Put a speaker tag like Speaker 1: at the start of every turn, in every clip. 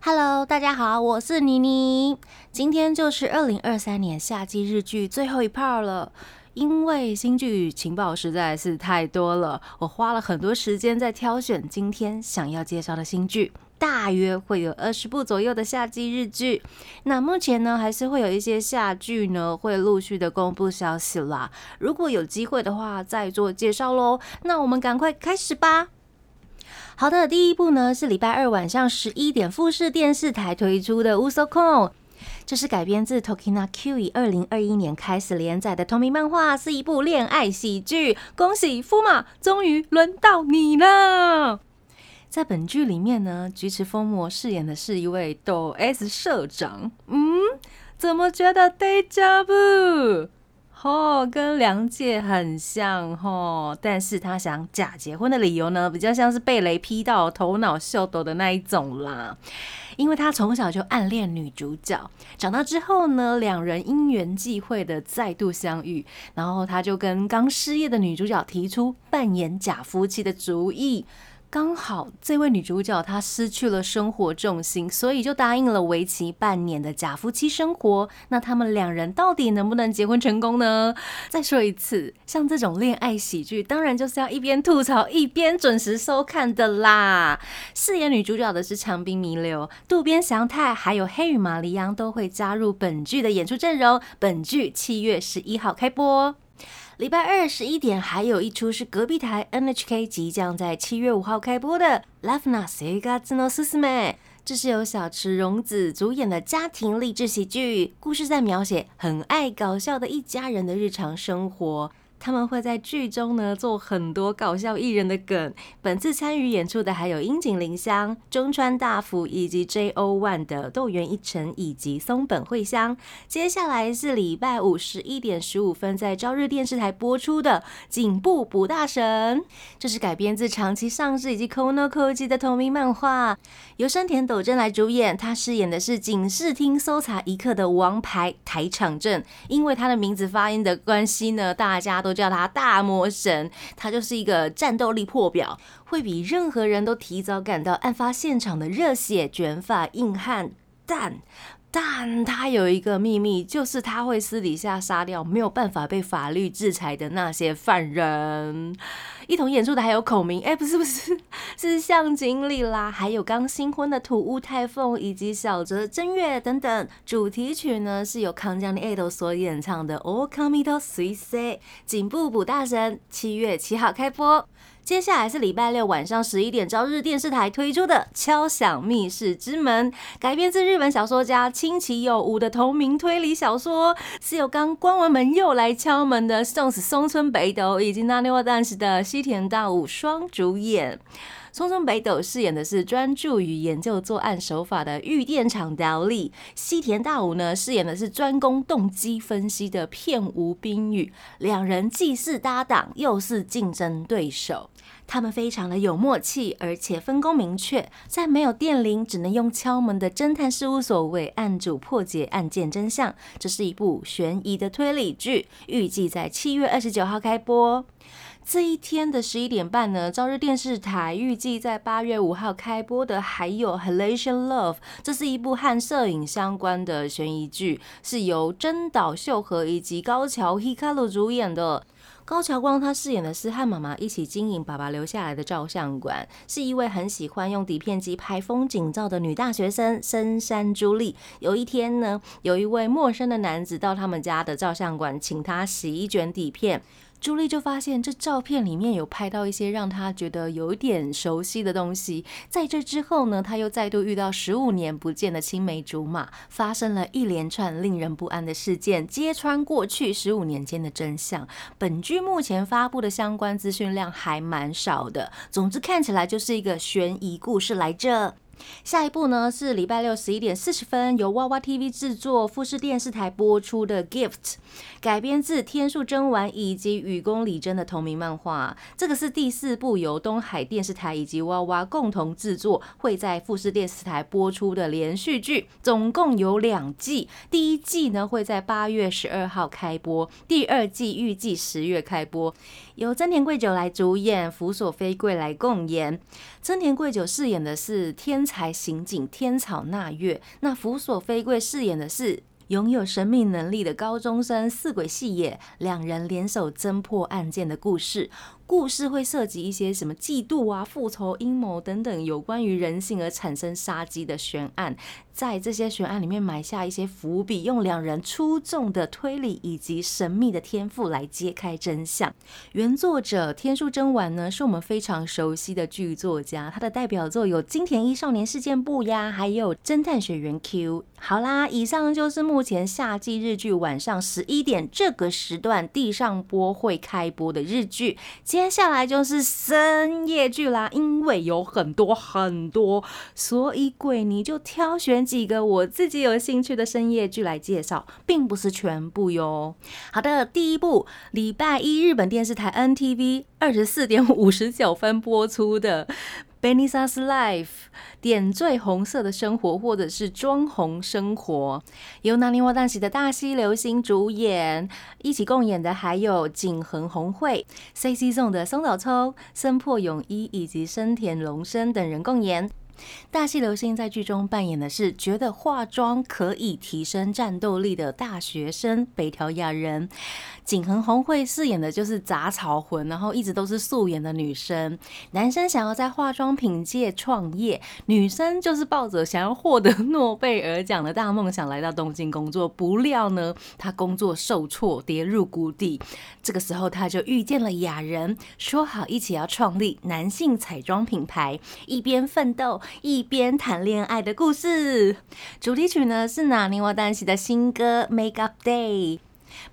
Speaker 1: Hello，大家好，我是妮妮。今天就是二零二三年夏季日剧最后一 part 了。因为新剧情报实在是太多了，我花了很多时间在挑选今天想要介绍的新剧，大约会有二十部左右的夏季日剧。那目前呢，还是会有一些夏剧呢会陆续的公布消息啦。如果有机会的话，再做介绍喽。那我们赶快开始吧。好的，第一部呢是礼拜二晚上十一点富士电视台推出的《乌索控》，这是改编自 Tokina Q 以二零二一年开始连载的同名漫画，是一部恋爱喜剧。恭喜夫马，终于轮到你了！在本剧里面呢，菊池风磨饰演的是一位抖 S 社长。嗯，怎么觉得 deja vu？哦，跟梁界很像哦，但是他想假结婚的理由呢，比较像是被雷劈到头脑秀抖的那一种啦。因为他从小就暗恋女主角，长大之后呢，两人因缘际会的再度相遇，然后他就跟刚失业的女主角提出扮演假夫妻的主意。刚好这位女主角她失去了生活重心，所以就答应了为期半年的假夫妻生活。那他们两人到底能不能结婚成功呢？再说一次，像这种恋爱喜剧，当然就是要一边吐槽一边准时收看的啦。饰演女主角的是长滨弥留、渡边祥太，还有黑羽麻里央都会加入本剧的演出阵容。本剧七月十一号开播。礼拜二十一点，还有一出是隔壁台 NHK 即将在七月五号开播的《Love Na Sega Zno Susme》，这是由小池荣子主演的家庭励志喜剧，故事在描写很爱搞笑的一家人的日常生活。他们会在剧中呢做很多搞笑艺人的梗。本次参与演出的还有樱井玲香、中川大辅以及 J.O. One 的豆原一成以及松本惠香。接下来是礼拜五十一点十五分在朝日电视台播出的《颈部补大神》，这是改编自长期上市以及 Kono Koji 的同名漫画，由山田斗真来主演。他饰演的是警视厅搜查一课的王牌台场镇。因为他的名字发音的关系呢，大家都叫他大魔神，他就是一个战斗力破表，会比任何人都提早赶到案发现场的热血卷发硬汉。蛋但他有一个秘密，就是他会私底下杀掉没有办法被法律制裁的那些犯人。一同演出的还有孔明，哎，不是不是，是向井理啦，还有刚新婚的土屋太凤以及小泽真月等等。主题曲呢是由康江的爱豆所演唱的《O Kamito Suise》，颈部补大神，七月七号开播。接下来是礼拜六晚上十一点，朝日电视台推出的《敲响密室之门》，改编自日本小说家清崎有吾的同名推理小说，是由刚关完门又来敲门的宋子松村北斗以及那内瓦旦士的西田大武双主演。松村北斗饰演的是专注于研究作案手法的玉电厂条例，西田大武呢饰演的是专攻动机分析的片无冰雨。两人既是搭档，又是竞争对手。他们非常的有默契，而且分工明确，在没有电铃、只能用敲门的侦探事务所为案主破解案件真相。这是一部悬疑的推理剧，预计在七月二十九号开播。这一天的十一点半呢，朝日电视台预计在八月五号开播的还有《Halation Love》，这是一部和摄影相关的悬疑剧，是由真岛秀和以及高桥 Hikaru 主演的。高桥光他饰演的是和妈妈一起经营爸爸留下来的照相馆，是一位很喜欢用底片机拍风景照的女大学生深山朱莉。有一天呢，有一位陌生的男子到他们家的照相馆，请他洗一卷底片。朱莉就发现这照片里面有拍到一些让她觉得有点熟悉的东西。在这之后呢，她又再度遇到十五年不见的青梅竹马，发生了一连串令人不安的事件，揭穿过去十五年间的真相。本剧目前发布的相关资讯量还蛮少的，总之看起来就是一个悬疑故事来着。下一部呢是礼拜六十一点四十分由娃娃 TV 制作、富士电视台播出的《Gift》，改编自天树真丸以及雨宫里真的同名漫画。这个是第四部由东海电视台以及娃娃共同制作，会在富士电视台播出的连续剧，总共有两季。第一季呢会在八月十二号开播，第二季预计十月开播。由真田贵久来主演，福所飞贵来共演。真田贵久饰演的是天才刑警天草那月，那福所飞贵饰演的是拥有神秘能力的高中生四鬼细野，两人联手侦破案件的故事。故事会涉及一些什么嫉妒啊、复仇、阴谋等等有关于人性而产生杀机的悬案，在这些悬案里面埋下一些伏笔，用两人出众的推理以及神秘的天赋来揭开真相。原作者天树真丸呢，是我们非常熟悉的剧作家，他的代表作有《金田一少年事件簿》呀，还有《侦探学园 Q》。好啦，以上就是目前夏季日剧晚上十一点这个时段地上播会开播的日剧。接下来就是深夜剧啦，因为有很多很多，所以鬼你就挑选几个我自己有兴趣的深夜剧来介绍，并不是全部哟。好的，第一部礼拜一日本电视台 NTV 二十四点五十九分播出的。Benisa's Life 点缀红色的生活，或者是装红生活，由南宁瓦旦喜的大西流星主演，一起共演的还有景恒红会、C C 送的松岛聪、森破勇一以及生田龙生等人共演。大西流星在剧中扮演的是觉得化妆可以提升战斗力的大学生北条亚人。景恒红会饰演的就是杂草魂，然后一直都是素颜的女生。男生想要在化妆品界创业，女生就是抱着想要获得诺贝尔奖的大梦想来到东京工作。不料呢，她工作受挫，跌入谷底。这个时候，她就遇见了雅人，说好一起要创立男性彩妆品牌，一边奋斗一边谈恋爱的故事。主题曲呢是拿尼瓦丹西的新歌《Make Up Day》。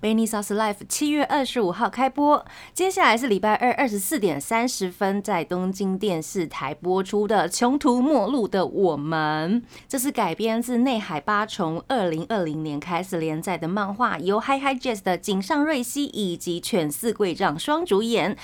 Speaker 1: 《Benisa's Life》七月二十五号开播，接下来是礼拜二二十四点三十分在东京电视台播出的《穷途末路的我们》，这是改编自内海八重二零二零年开始连载的漫画，由 Hi Hi Jazz 的井上瑞希以及犬四贵丈双主演。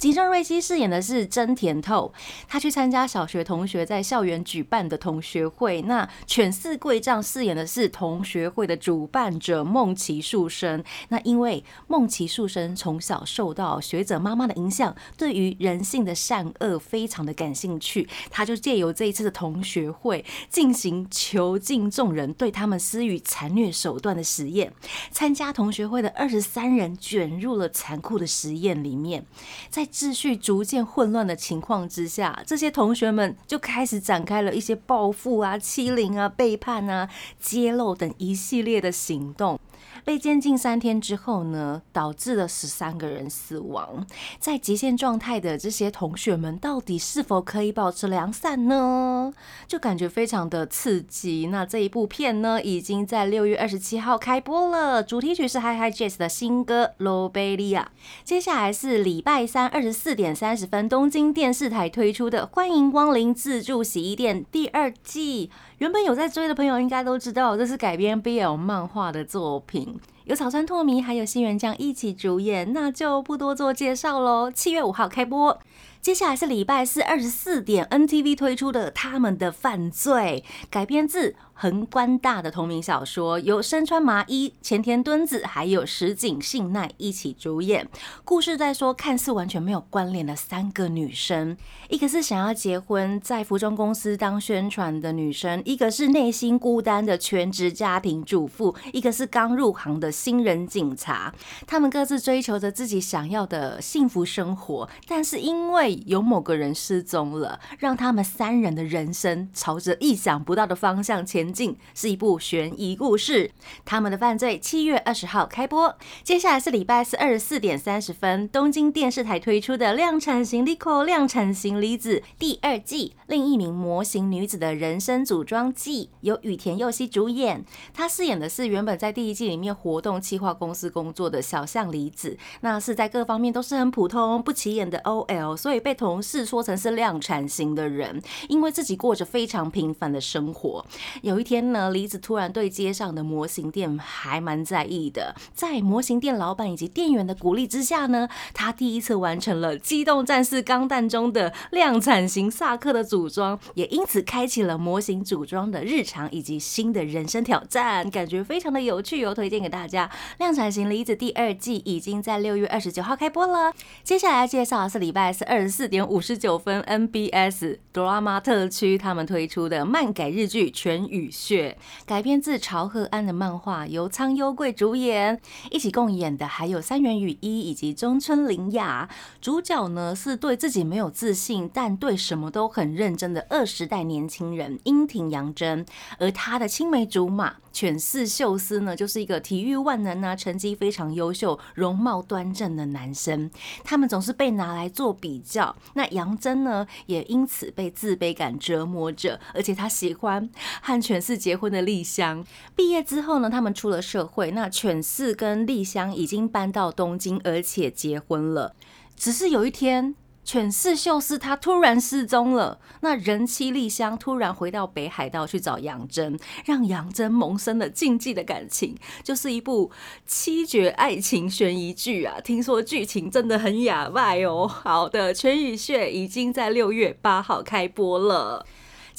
Speaker 1: 井上瑞希饰演的是真田透，他去参加小学同学在校园举办的同学会。那犬四贵丈饰演的是同学会的主办者梦崎树生。那因为梦崎树生从小受到学者妈妈的影响，对于人性的善恶非常的感兴趣，他就借由这一次的同学会进行囚禁众人，对他们施予残虐手段的实验。参加同学会的二十三人卷入了残酷的实验里面，在秩序逐渐混乱的情况之下，这些同学们就开始展开了一些报复啊、欺凌啊、背叛啊、揭露等一系列的行动。被监禁三天之后呢，导致了十三个人死亡。在极限状态的这些同学们，到底是否可以保持良善呢？就感觉非常的刺激。那这一部片呢，已经在六月二十七号开播了。主题曲是 Hi Hi Jazz 的新歌《罗贝利亚》。接下来是礼拜三二十四点三十分，东京电视台推出的《欢迎光临自助洗衣店》第二季。原本有在追的朋友应该都知道，这是改编 BL 漫画的作品，有草川拓弥还有新垣将一起主演，那就不多做介绍喽。七月五号开播。接下来是礼拜四二十四点，NTV 推出的《他们的犯罪》，改编自横官大的同名小说，由身穿麻衣、前田敦子还有石井幸奈一起主演。故事在说，看似完全没有关联的三个女生，一个是想要结婚在服装公司当宣传的女生，一个是内心孤单的全职家庭主妇，一个是刚入行的新人警察。他们各自追求着自己想要的幸福生活，但是因为有某个人失踪了，让他们三人的人生朝着意想不到的方向前进，是一部悬疑故事。他们的犯罪七月二十号开播，接下来是礼拜四二十四点三十分，东京电视台推出的《量产型 Lico 量产型离子》第二季，另一名模型女子的人生组装记，由羽田佑希主演。她饰演的是原本在第一季里面活动企划公司工作的小象离子，那是在各方面都是很普通、不起眼的 OL，所以被同事说成是量产型的人，因为自己过着非常平凡的生活。有一天呢，梨子突然对街上的模型店还蛮在意的，在模型店老板以及店员的鼓励之下呢，他第一次完成了《机动战士钢弹》中的量产型萨克的组装，也因此开启了模型组装的日常以及新的人生挑战，感觉非常的有趣哦，推荐给大家。量产型离子第二季已经在六月二十九号开播了。接下来介绍是礼拜四二十四点五十九分 NBS Drama 特区他们推出的漫改日剧《全雨雪》，改编自朝贺安的漫画，由苍优贵主演，一起共演的还有三原雨衣以及中村玲雅。主角呢是对自己没有自信，但对什么都很认真的二十代年轻人樱庭洋真，而他的青梅竹马。犬饲秀司呢，就是一个体育万能啊，成绩非常优秀、容貌端正的男生。他们总是被拿来做比较。那杨真呢，也因此被自卑感折磨着。而且他喜欢和犬饲结婚的丽香。毕业之后呢，他们出了社会。那犬饲跟丽香已经搬到东京，而且结婚了。只是有一天。犬饲秀司他突然失踪了，那人妻丽香突然回到北海道去找杨真，让杨真萌生了禁忌的感情，就是一部七绝爱情悬疑剧啊！听说剧情真的很哑巴哦。好的，《全羽血》已经在六月八号开播了。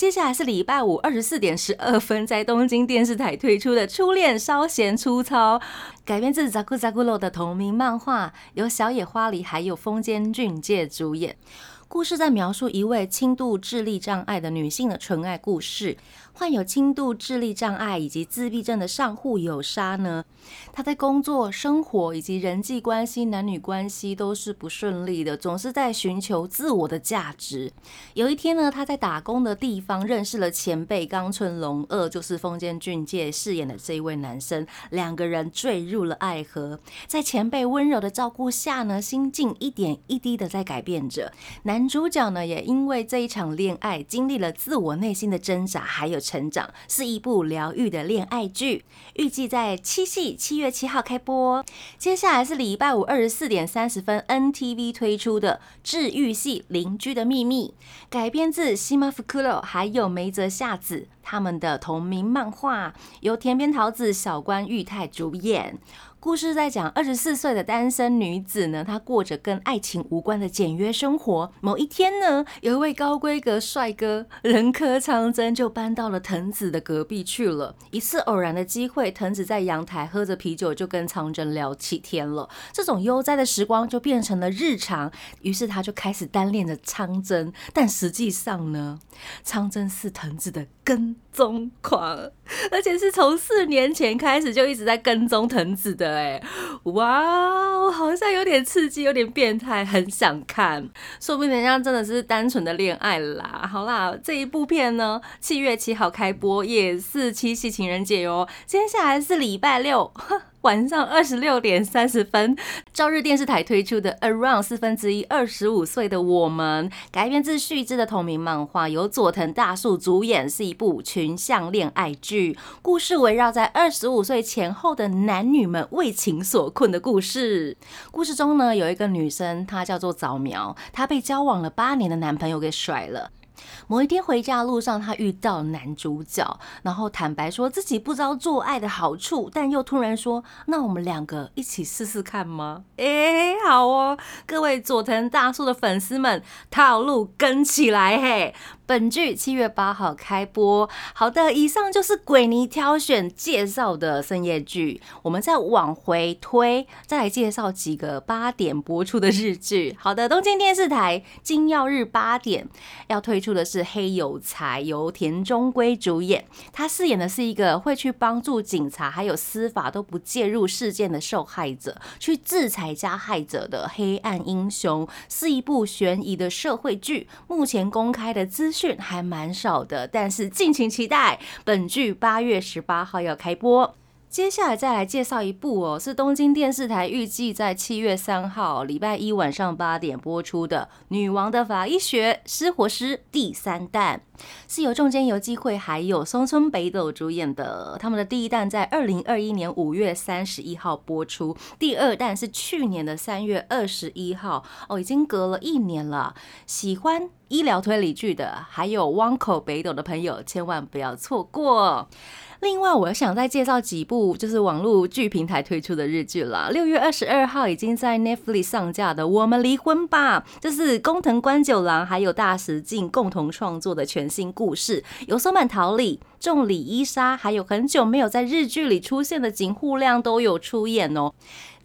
Speaker 1: 接下来是礼拜五二十四点十二分，在东京电视台推出的《初恋稍嫌粗糙》，改编自《ザクザクロ》的同名漫画，由小野花梨还有丰间俊介主演。 故事在描述一位轻度智力障碍的女性的纯爱故事。患有轻度智力障碍以及自闭症的上户有沙呢，她在工作、生活以及人际关系、男女关系都是不顺利的，总是在寻求自我的价值。有一天呢，她在打工的地方认识了前辈冈村龙二，就是丰间俊介饰演的这一位男生，两个人坠入了爱河。在前辈温柔的照顾下呢，心境一点一滴的在改变着。男男主角呢，也因为这一场恋爱，经历了自我内心的挣扎，还有。成长是一部疗愈的恋爱剧，预计在七夕七月七号开播。接下来是礼拜五二十四点三十分，NTV 推出的治愈系《邻居的秘密》，改编自西马福库洛还有梅泽夏子他们的同名漫画，由田边桃子、小关裕太主演。故事在讲二十四岁的单身女子呢，她过着跟爱情无关的简约生活。某一天呢，有一位高规格帅哥人科昌真就搬到了藤子的隔壁去了。一次偶然的机会，藤子在阳台喝着啤酒，就跟昌真聊起天了。这种悠哉的时光就变成了日常，于是他就开始单恋着昌真。但实际上呢，昌真是藤子的跟踪狂，而且是从四年前开始就一直在跟踪藤子的。哎，哇，好像有点刺激，有点变态，很想看。说不定人家真的是单纯的恋爱啦。好啦，这一部片呢，七月七号开播，也是七夕情人节哟。接下来是礼拜六。晚上二十六点三十分，朝日电视台推出的《Around 四分之一二十五岁的我们》，改编自旭之的同名漫画，由佐藤大树主演，是一部群像恋爱剧。故事围绕在二十五岁前后的男女们为情所困的故事。故事中呢，有一个女生，她叫做早苗，她被交往了八年的男朋友给甩了。某一天回家路上，他遇到男主角，然后坦白说自己不知道做爱的好处，但又突然说：“那我们两个一起试试看吗？”哎，好哦，各位佐藤大树的粉丝们，套路跟起来嘿！本剧七月八号开播。好的，以上就是鬼尼挑选介绍的深夜剧。我们再往回推，再来介绍几个八点播出的日剧。好的，东京电视台金曜日八点要推出的是《黑有才》，由田中圭主演。他饰演的是一个会去帮助警察还有司法都不介入事件的受害者，去制裁加害者的黑暗英雄。是一部悬疑的社会剧。目前公开的资讯。还蛮少的，但是敬请期待。本剧八月十八号要开播。接下来再来介绍一部哦，是东京电视台预计在七月三号礼拜一晚上八点播出的《女王的法医学失活师》第三弹，是由中间游纪会还有松村北斗主演的。他们的第一弹在二零二一年五月三十一号播出，第二弹是去年的三月二十一号哦，已经隔了一年了。喜欢医疗推理剧的，还有汪口北斗的朋友，千万不要错过。另外，我想再介绍几部就是网络剧平台推出的日剧啦。六月二十二号已经在 Netflix 上架的《我们离婚吧》，这是工藤官九郎还有大石静共同创作的全新故事，有松满桃李、重里伊莎，还有很久没有在日剧里出现的井户亮都有出演哦。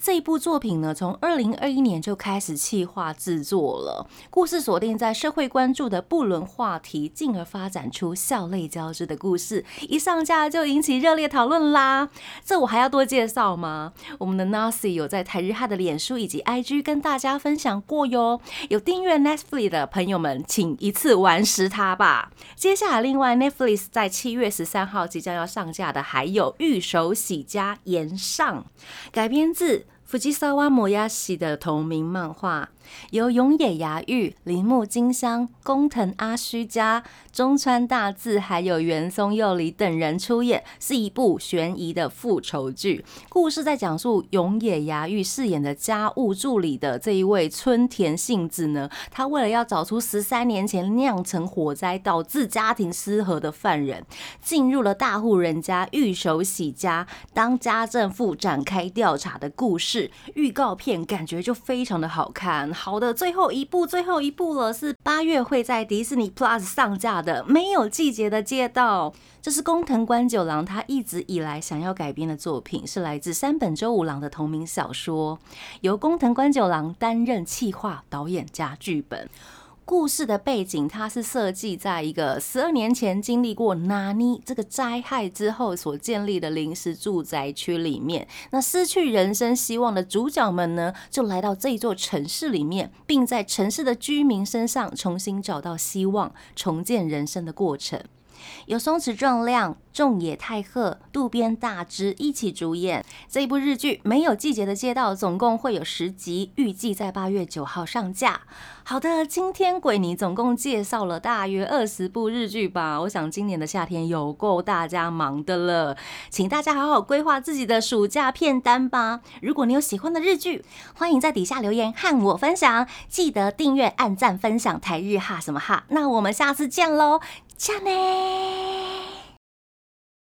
Speaker 1: 这一部作品呢，从二零二一年就开始企划制作了，故事锁定在社会关注的不伦话题，进而发展出笑泪交织的故事，一上架就引起热烈讨论啦。这我还要多介绍吗？我们的 Nasi 有在台日哈的脸书以及 IG 跟大家分享过哟。有订阅 Netflix 的朋友们，请一次完食它吧。接下来，另外 Netflix 在七月十三号即将要上架的，还有《御手洗家岩上》，改编自。福吉沙瓦摩亚西的同名漫画。由永野芽郁、铃木金香、工藤阿须加、中川大志还有原松佑里等人出演，是一部悬疑的复仇剧。故事在讲述永野芽郁饰演的家务助理的这一位村田幸子呢，他为了要找出十三年前酿成火灾导致家庭失和的犯人，进入了大户人家御手洗家当家政妇展开调查的故事。预告片感觉就非常的好看。好的，最后一部，最后一部了，是八月会在迪士尼 Plus 上架的《没有季节的街道》。这是工藤官九郎他一直以来想要改编的作品，是来自山本周五郎的同名小说，由工藤官九郎担任企划、导演加剧本。故事的背景，它是设计在一个十二年前经历过纳尼这个灾害之后所建立的临时住宅区里面。那失去人生希望的主角们呢，就来到这座城市里面，并在城市的居民身上重新找到希望，重建人生的过程。有松弛壮亮、重野太鹤、渡边大之一起主演这一部日剧《没有季节的街道》，总共会有十集，预计在八月九号上架。好的，今天鬼尼总共介绍了大约二十部日剧吧。我想今年的夏天有够大家忙的了，请大家好好规划自己的暑假片单吧。如果你有喜欢的日剧，欢迎在底下留言和我分享。记得订阅、按赞、分享台日哈什么哈。那我们下次见喽！加内。